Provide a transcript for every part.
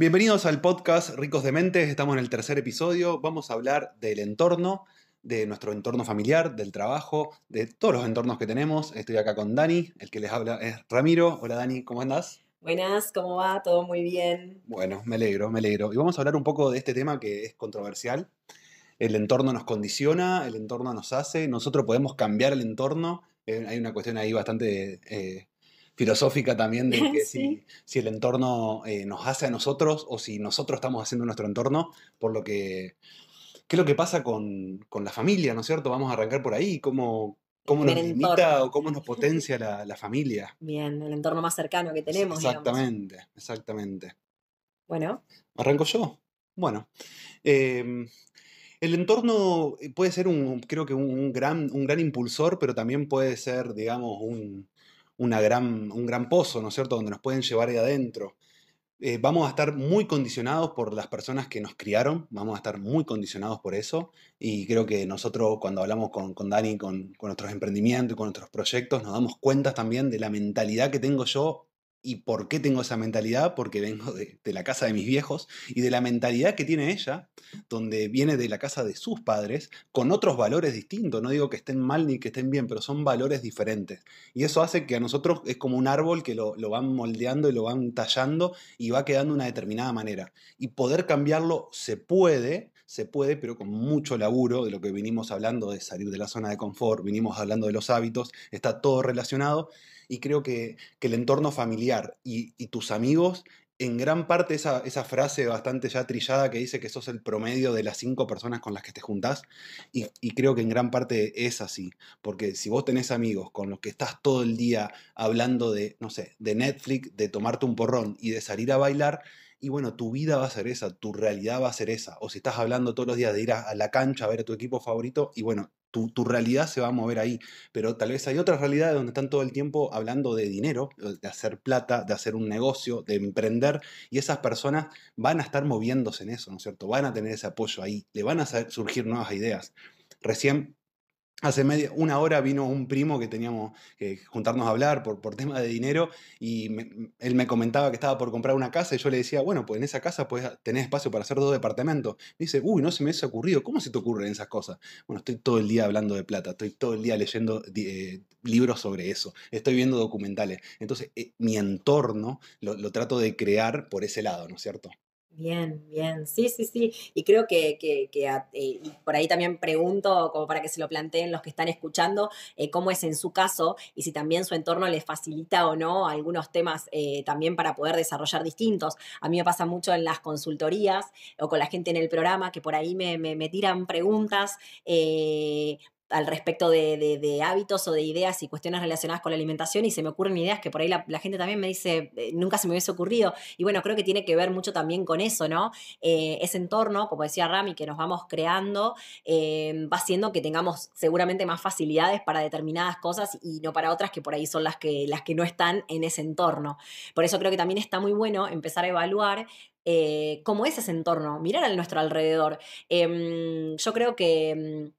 Bienvenidos al podcast Ricos de Mentes, estamos en el tercer episodio, vamos a hablar del entorno, de nuestro entorno familiar, del trabajo, de todos los entornos que tenemos. Estoy acá con Dani, el que les habla es Ramiro. Hola Dani, ¿cómo andás? Buenas, ¿cómo va? Todo muy bien. Bueno, me alegro, me alegro. Y vamos a hablar un poco de este tema que es controversial. El entorno nos condiciona, el entorno nos hace, nosotros podemos cambiar el entorno. Eh, hay una cuestión ahí bastante eh, filosófica también de que si, si, el entorno eh, nos hace a nosotros o si nosotros estamos haciendo nuestro entorno, por lo que... ¿Qué es lo que pasa con, con la familia, no es cierto? Vamos a arrancar por ahí. ¿Cómo, cómo nos limita o cómo nos potencia la, la, familia? Bien, el entorno más cercano que tenemos. Exactamente, exactamente. Bueno. ¿Arranco yo? Bueno. Em, el entorno puede ser un, creo que un gran, un gran impulsor, pero también puede ser, digamos, un, una gran, un gran pozo, ¿no es cierto?, donde nos pueden llevar ahí adentro. Eh, vamos a estar muy condicionados por las personas que nos criaron, vamos a estar muy condicionados por eso y creo que nosotros cuando hablamos con, con Dani, con, con nuestros emprendimientos y con nuestros proyectos, nos damos cuenta también de la mentalidad que tengo yo ¿Y por qué tengo esa mentalidad? Porque vengo de, la casa de mis viejos y de la mentalidad que tiene ella, donde viene de la casa de sus padres, con otros valores distintos. No digo que estén mal ni que estén bien, pero son valores diferentes. Y eso hace que a nosotros es como un árbol que lo, lo van moldeando y lo van tallando y va quedando de una determinada manera. Y poder cambiarlo se puede, se puede, pero con mucho laburo, de lo que vinimos hablando de salir de la zona de confort, vinimos hablando de los hábitos, está todo relacionado y creo que, el entorno familiar y, tus amigos, en gran parte esa, esa, frase bastante ya trillada que dice que sos el promedio de las cinco personas con las que te juntás, y, y, creo que en gran parte es así, porque si vos tenés amigos con los que estás todo el día hablando de, no sé, de Netflix, de tomarte un porrón y de salir a bailar, y bueno, tu vida va a ser esa, tu realidad va a ser esa. O si estás hablando todos los días de ir a, la cancha a ver a tu equipo favorito, y bueno, tu, tu, realidad se va a mover ahí. Pero tal vez hay otras realidades donde están todo el tiempo hablando de dinero, de hacer plata, de hacer un negocio, de emprender, y esas personas van a estar moviéndose en eso, ¿no es cierto? Van a tener ese apoyo ahí, le van a surgir nuevas ideas. Recién Hace media, una hora vino un primo que teníamos que juntarnos a hablar por, por tema de dinero y él me comentaba que estaba por comprar una casa y yo le decía, bueno, pues en esa casa puedes tener espacio para hacer dos departamentos. Me dice, uy, no se me ha ocurrido, ¿cómo se te ocurren esas cosas? Bueno, estoy todo el día hablando de plata, estoy todo el día leyendo eh, libros sobre eso, estoy viendo documentales. Entonces, eh, mi entorno lo, lo trato de crear por ese lado, ¿no es cierto? Bien, bien, sí, sí, sí. Y creo que, que, eh, por ahí también pregunto, como para que se lo planteen los que están escuchando, eh, cómo es en su caso y si también su entorno les facilita o no algunos temas eh, también para poder desarrollar distintos. A mí me pasa mucho en las consultorías o con la gente en el programa que por ahí me, me, me tiran preguntas al respecto de, hábitos o de ideas y cuestiones relacionadas con la alimentación y se me ocurren ideas que por ahí la, gente también me dice, eh, nunca se me hubiese ocurrido. Y bueno, creo que tiene que ver mucho también con eso, ¿no? Eh, ese entorno, como decía Rami, que nos vamos creando, eh, va haciendo que tengamos seguramente más facilidades para determinadas cosas y no para otras que por ahí son las que, las que no están en ese entorno. Por eso creo que también está muy bueno empezar a evaluar cómo es ese entorno, mirar a nuestro alrededor. Em, yo creo que em,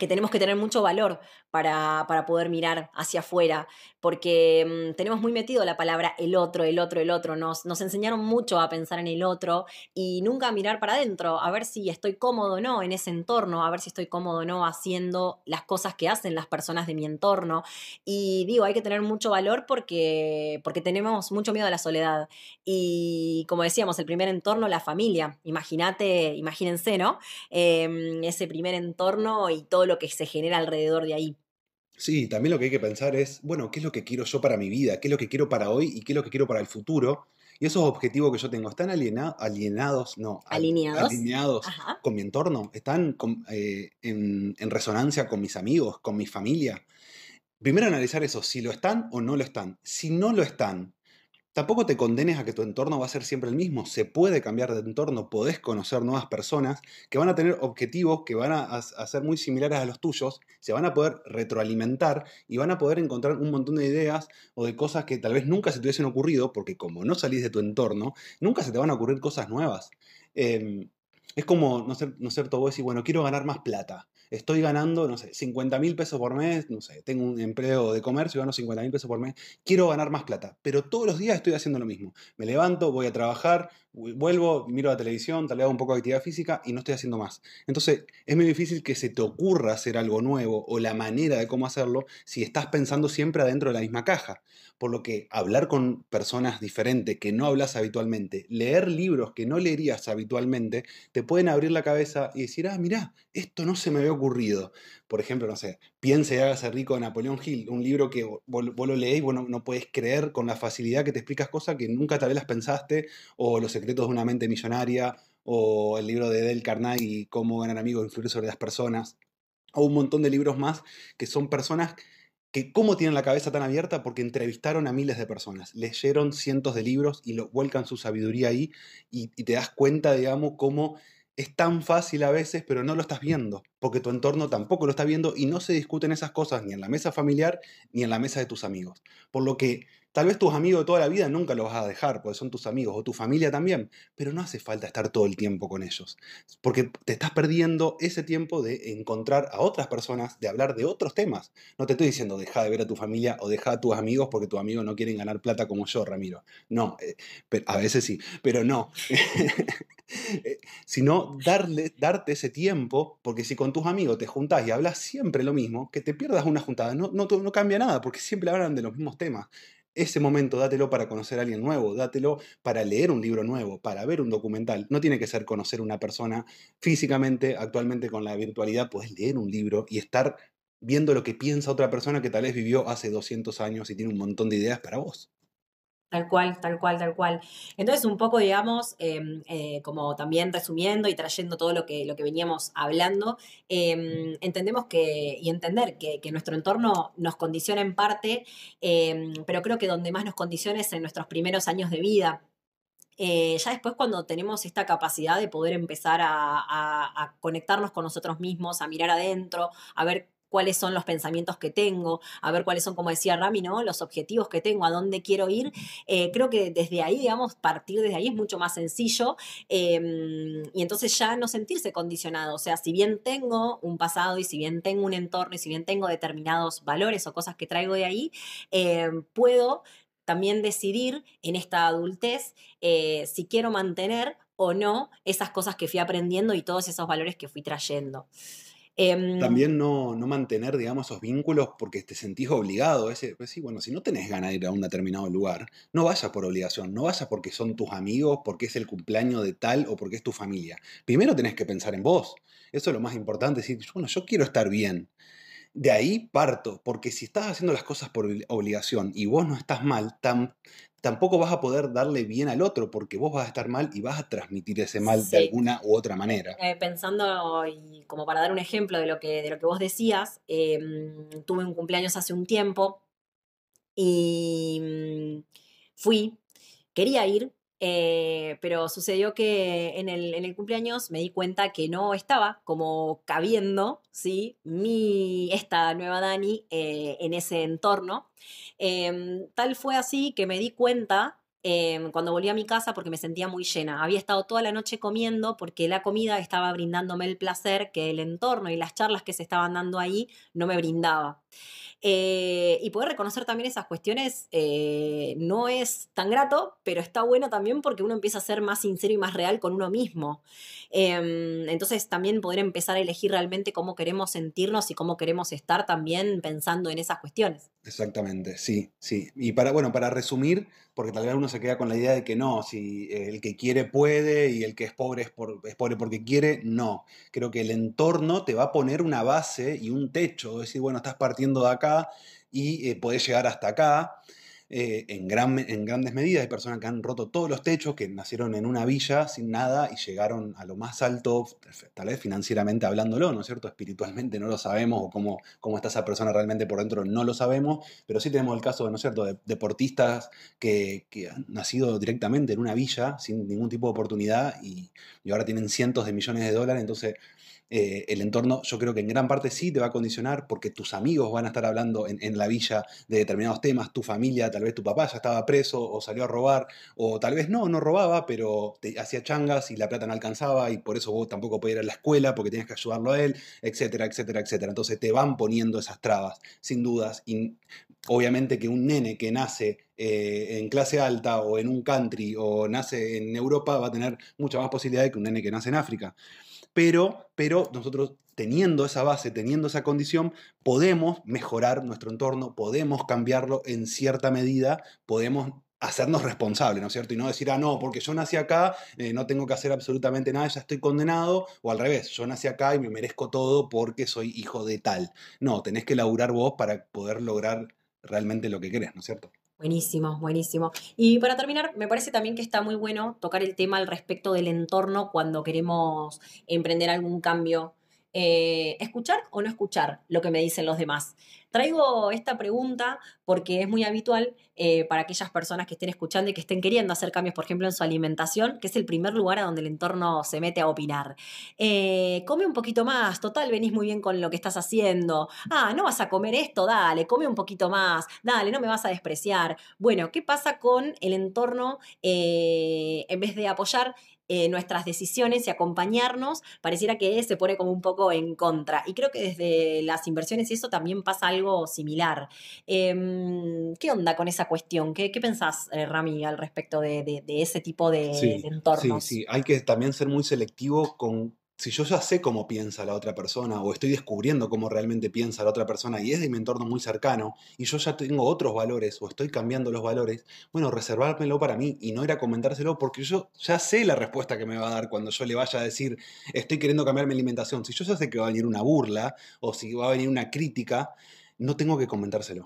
que tenemos que tener mucho valor para, para poder mirar hacia afuera, porque mm, tenemos muy metido la palabra el otro, el otro, el otro. Nos, nos enseñaron mucho a pensar en el otro y nunca a mirar para adentro, a ver si estoy cómodo o no en ese entorno, a ver si estoy cómodo o no haciendo las cosas que hacen las personas de mi entorno. Y digo, hay que tener mucho valor porque, porque tenemos mucho miedo a la soledad. Y como decíamos, el primer entorno, la familia. Imagínate, imagínense, ¿no? Em, ese primer entorno y todo lo que se genera alrededor de ahí. Sí, también lo que hay que pensar es, bueno, ¿qué es lo que quiero yo para mi vida? ¿Qué es lo que quiero para hoy y qué es lo que quiero para el futuro? Y esos objetivos que yo tengo, ¿están alienados? No, alineados, alineados con mi entorno? ¿Están eh, en, en resonancia con mis amigos, con mi familia? Primero analizar eso, si lo están o no lo están. Si no lo están, Tampoco te condenes a que tu entorno va a ser siempre el mismo. Se puede cambiar de entorno, podés conocer nuevas personas que van a tener objetivos que van a, ser muy similares a los tuyos, se van a poder retroalimentar y van a poder encontrar un montón de ideas o de cosas que tal vez nunca se te hubiesen ocurrido, porque como no salís de tu entorno, nunca se te van a ocurrir cosas nuevas. Em, es como, no sé, no cierto, vos decís, bueno, quiero ganar más plata estoy ganando, no sé, 50 mil pesos por mes, no sé, tengo un empleo de comercio, gano 50 mil pesos por mes, quiero ganar más plata, pero todos los días estoy haciendo lo mismo. Me levanto, voy a trabajar, vuelvo, miro la televisión, tal vez hago un poco de actividad física y no estoy haciendo más. Entonces, es muy difícil que se te ocurra hacer algo nuevo o la manera de cómo hacerlo si estás pensando siempre adentro de la misma caja. Por lo que hablar con personas diferentes que no hablas habitualmente, leer libros que no leerías habitualmente, te pueden abrir la cabeza y decir, ah, mirá, esto no se me había ocurrido. Por ejemplo, no sé, Piense y hágase rico de Napoleón Hill, un libro que vos, lo leéis y vos no, no puedes creer con la facilidad que te explicas cosas que nunca tal vez las pensaste, o Los secretos de una mente millonaria, o el libro de Del Carnegie, Cómo ganar amigos e influir sobre las personas, o un montón de libros más que son personas que cómo tienen la cabeza tan abierta porque entrevistaron a miles de personas, leyeron cientos de libros y lo vuelcan su sabiduría ahí y, te das cuenta, digamos, cómo es tan fácil a veces, pero no lo estás viendo, porque tu entorno tampoco lo está viendo y no se discuten esas cosas ni en la mesa familiar ni en la mesa de tus amigos. Por lo que Tal vez tus amigos de toda la vida nunca los vas a dejar, porque son tus amigos, o tu familia también, pero no hace falta estar todo el tiempo con ellos, porque te estás perdiendo ese tiempo de encontrar a otras personas, de hablar de otros temas. No te estoy diciendo deja de ver a tu familia o deja a tus amigos porque tus amigos no quieren ganar plata como yo, Ramiro. No, eh, a veces sí, pero no. Eh, sino darle, darte ese tiempo, porque si con tus amigos te juntás y hablas siempre lo mismo, que te pierdas una juntada, no, no, no cambia nada, porque siempre hablan de los mismos temas ese momento dátelo para conocer a alguien nuevo, dátelo para leer un libro nuevo, para ver un documental. No tiene que ser conocer una persona físicamente, actualmente con la virtualidad puedes leer un libro y estar viendo lo que piensa otra persona que tal vez vivió hace 200 años y tiene un montón de ideas para vos. Tal cual, tal cual, tal cual. Entonces, un poco, digamos, em, eh, como también resumiendo y trayendo todo lo que, lo que veníamos hablando, em, entendemos que, y entender que, nuestro entorno nos condiciona en parte, em, pero creo que donde más nos condiciona es en nuestros primeros años de vida. Eh, ya después cuando tenemos esta capacidad de poder empezar a, conectarnos con nosotros mismos, a mirar adentro, a ver cuáles son los pensamientos que tengo, a ver cuáles son, como decía Rami, ¿no? los objetivos que tengo, a dónde quiero ir. Eh, creo que desde ahí, digamos, partir desde ahí es mucho más sencillo em, y entonces ya no sentirse condicionado. O sea, si bien tengo un pasado y si bien tengo un entorno y si bien tengo determinados valores o cosas que traigo de ahí, em, puedo también decidir en esta adultez eh, si quiero mantener o no esas cosas que fui aprendiendo y todos esos valores que fui trayendo. Em, También no, mantener, digamos, esos vínculos porque te sentís obligado. Ese, pues sí, bueno, si no tenés ganas de ir a un determinado lugar, no vayas por obligación, no vayas porque son tus amigos, porque es el cumpleaños de tal o porque es tu familia. Primero tenés que pensar en vos. Eso es lo más importante, decir, bueno, yo quiero estar bien. De ahí parto, porque si estás haciendo las cosas por obligación y vos no estás mal, tan, tampoco vas a poder darle bien al otro porque vos vas a estar mal y vas a transmitir ese mal de alguna u otra manera. Eh, pensando, y como para dar un ejemplo de lo que, de lo que vos decías, em, tuve un cumpleaños hace un tiempo y mm, fui, quería ir, eh, pero sucedió que en el, en el, cumpleaños me di cuenta que no estaba como cabiendo, ¿sí? Mi, esta nueva Dani eh, en ese entorno. Em, tal fue así que me di cuenta em, cuando volví a mi casa porque me sentía muy llena. Había estado toda la noche comiendo porque la comida estaba brindándome el placer que el entorno y las charlas que se estaban dando ahí no me brindaba. Eh, y poder reconocer también esas cuestiones eh, no es tan grato, pero está bueno también porque uno empieza a ser más sincero y más real con uno mismo. Em, entonces también poder empezar a elegir realmente cómo queremos sentirnos y cómo queremos estar también pensando en esas cuestiones. Exactamente, sí, sí. Y para, bueno, para resumir, porque tal vez uno se queda con la idea de que no, si el que quiere puede y el que es pobre es, es pobre porque quiere, no. Creo que el entorno te va a poner una base y un techo, es decir, bueno, estás partiendo de acá y eh, podés llegar hasta acá. Eh, en, gran, en grandes medidas. Hay personas que han roto todos los techos, que nacieron en una villa sin nada y llegaron a lo más alto, tal vez financieramente hablándolo, ¿no es cierto? Espiritualmente no lo sabemos o cómo, cómo está esa persona realmente por dentro no lo sabemos, pero sí tenemos el caso, ¿no es cierto?, de deportistas que, han nacido directamente en una villa sin ningún tipo de oportunidad y, y ahora tienen cientos de millones de dólares, entonces eh, el entorno yo creo que en gran parte sí te va a condicionar porque tus amigos van a estar hablando en, la villa de determinados temas, tu familia, tal vez tu papá ya estaba preso o salió a robar, o tal vez no, no robaba, pero te hacía changas y la plata no alcanzaba y por eso vos tampoco podías ir a la escuela porque tenías que ayudarlo a él, etcétera, etcétera, etcétera. Entonces te van poniendo esas trabas, sin dudas. Y obviamente que un nene que nace eh, en clase alta o en un country o nace en Europa, va a tener mucha más posibilidad que un nene que nace en África. Pero, pero nosotros teniendo esa base, teniendo esa condición, podemos mejorar nuestro entorno, podemos cambiarlo en cierta medida, podemos hacernos responsables, ¿no es cierto? Y no decir, ah, no, porque yo nací acá, eh, no tengo que hacer absolutamente nada, ya estoy condenado, o al revés, yo nací acá y me merezco todo porque soy hijo de tal. No, tenés que laburar vos para poder lograr realmente lo que querés, ¿no es cierto? Buenísimo, buenísimo. Y para terminar, me parece también que está muy bueno tocar el tema al respecto del entorno cuando queremos emprender algún cambio eh, escuchar o no escuchar lo que me dicen los demás. Traigo esta pregunta porque es muy habitual eh, para aquellas personas que estén escuchando y que estén queriendo hacer cambios, por ejemplo, en su alimentación, que es el primer lugar a donde el entorno se mete a opinar. Eh, come un poquito más, total, venís muy bien con lo que estás haciendo. Ah, no vas a comer esto, dale, come un poquito más, dale, no me vas a despreciar. Bueno, ¿qué pasa con el entorno en vez de apoyar? Eh, nuestras decisiones y acompañarnos, pareciera que se pone como un poco en contra. Y creo que desde las inversiones y eso también pasa algo similar. Em, ¿Qué onda con esa cuestión? ¿Qué, pensás, eh, Rami, al respecto de, ese tipo de, de entornos? Sí, sí, hay que también ser muy selectivo con si yo ya sé cómo piensa la otra persona o estoy descubriendo cómo realmente piensa la otra persona y es de mi entorno muy cercano y yo ya tengo otros valores o estoy cambiando los valores, bueno, reservármelo para mí y no ir a comentárselo porque yo ya sé la respuesta que me va a dar cuando yo le vaya a decir estoy queriendo cambiar mi alimentación. Si yo ya sé que va a venir una burla o si va a venir una crítica, no tengo que comentárselo.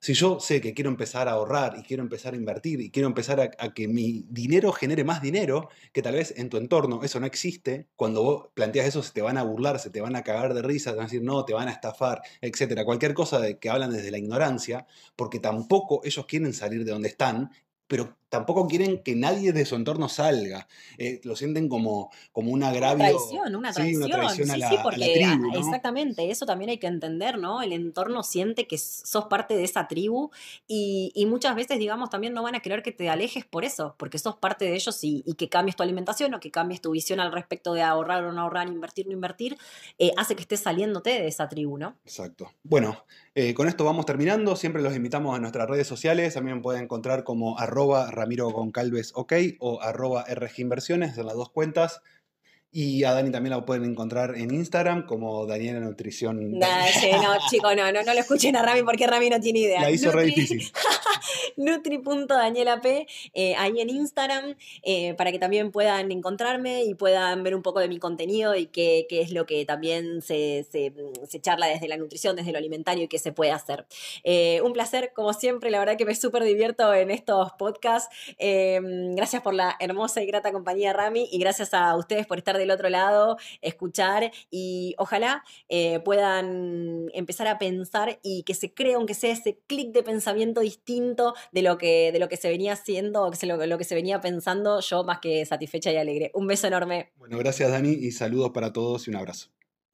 Si yo sé que quiero empezar a ahorrar y quiero empezar a invertir y quiero empezar a, que mi dinero genere más dinero, que tal vez en tu entorno eso no existe, cuando vos planteas eso se te van a burlar, se te van a cagar de risa, te van a decir no, te van a estafar, etcétera. Cualquier cosa de que hablan desde la ignorancia, porque tampoco ellos quieren salir de donde están pero tampoco quieren que nadie de su entorno salga. Eh, lo sienten como, como un agravio. Una traición, una traición. Sí, una traición a la, sí, porque exactamente, eso también hay que entender, ¿no? El entorno siente que sos parte de esa tribu y, muchas veces, digamos, también no van a querer que te alejes por eso, porque sos parte de ellos y, que cambies tu alimentación o que cambies tu visión al respecto de ahorrar o no ahorrar, invertir o no invertir, eh, hace que estés saliéndote de esa tribu, ¿no? Exacto. Bueno, eh, con esto vamos terminando. Siempre los invitamos a nuestras redes sociales. También pueden encontrar como arroba Ramiro Goncalves OK o arroba RG Inversiones en las dos cuentas. Y a Dani también la pueden encontrar en Instagram como Daniela Nutrición. no, chico, no, no, no lo escuchen a Rami porque Rami no tiene idea. La hizo re difícil. Nutri.danielap, eh, ahí en Instagram, eh, para que también puedan encontrarme y puedan ver un poco de mi contenido y qué, es lo que también se, charla desde la nutrición, desde lo alimentario y qué se puede hacer. Eh, un placer, como siempre, la verdad que me súper divierto en estos podcasts. gracias por la hermosa y grata compañía, Rami, y gracias a ustedes por estar del otro lado, escuchar y ojalá puedan empezar a pensar y que se crea, aunque sea ese clic de pensamiento distinto de lo que, de lo que se venía haciendo, lo, lo que se venía pensando, yo más que satisfecha y alegre. Un beso enorme. Bueno, gracias Dani y saludos para todos y un abrazo.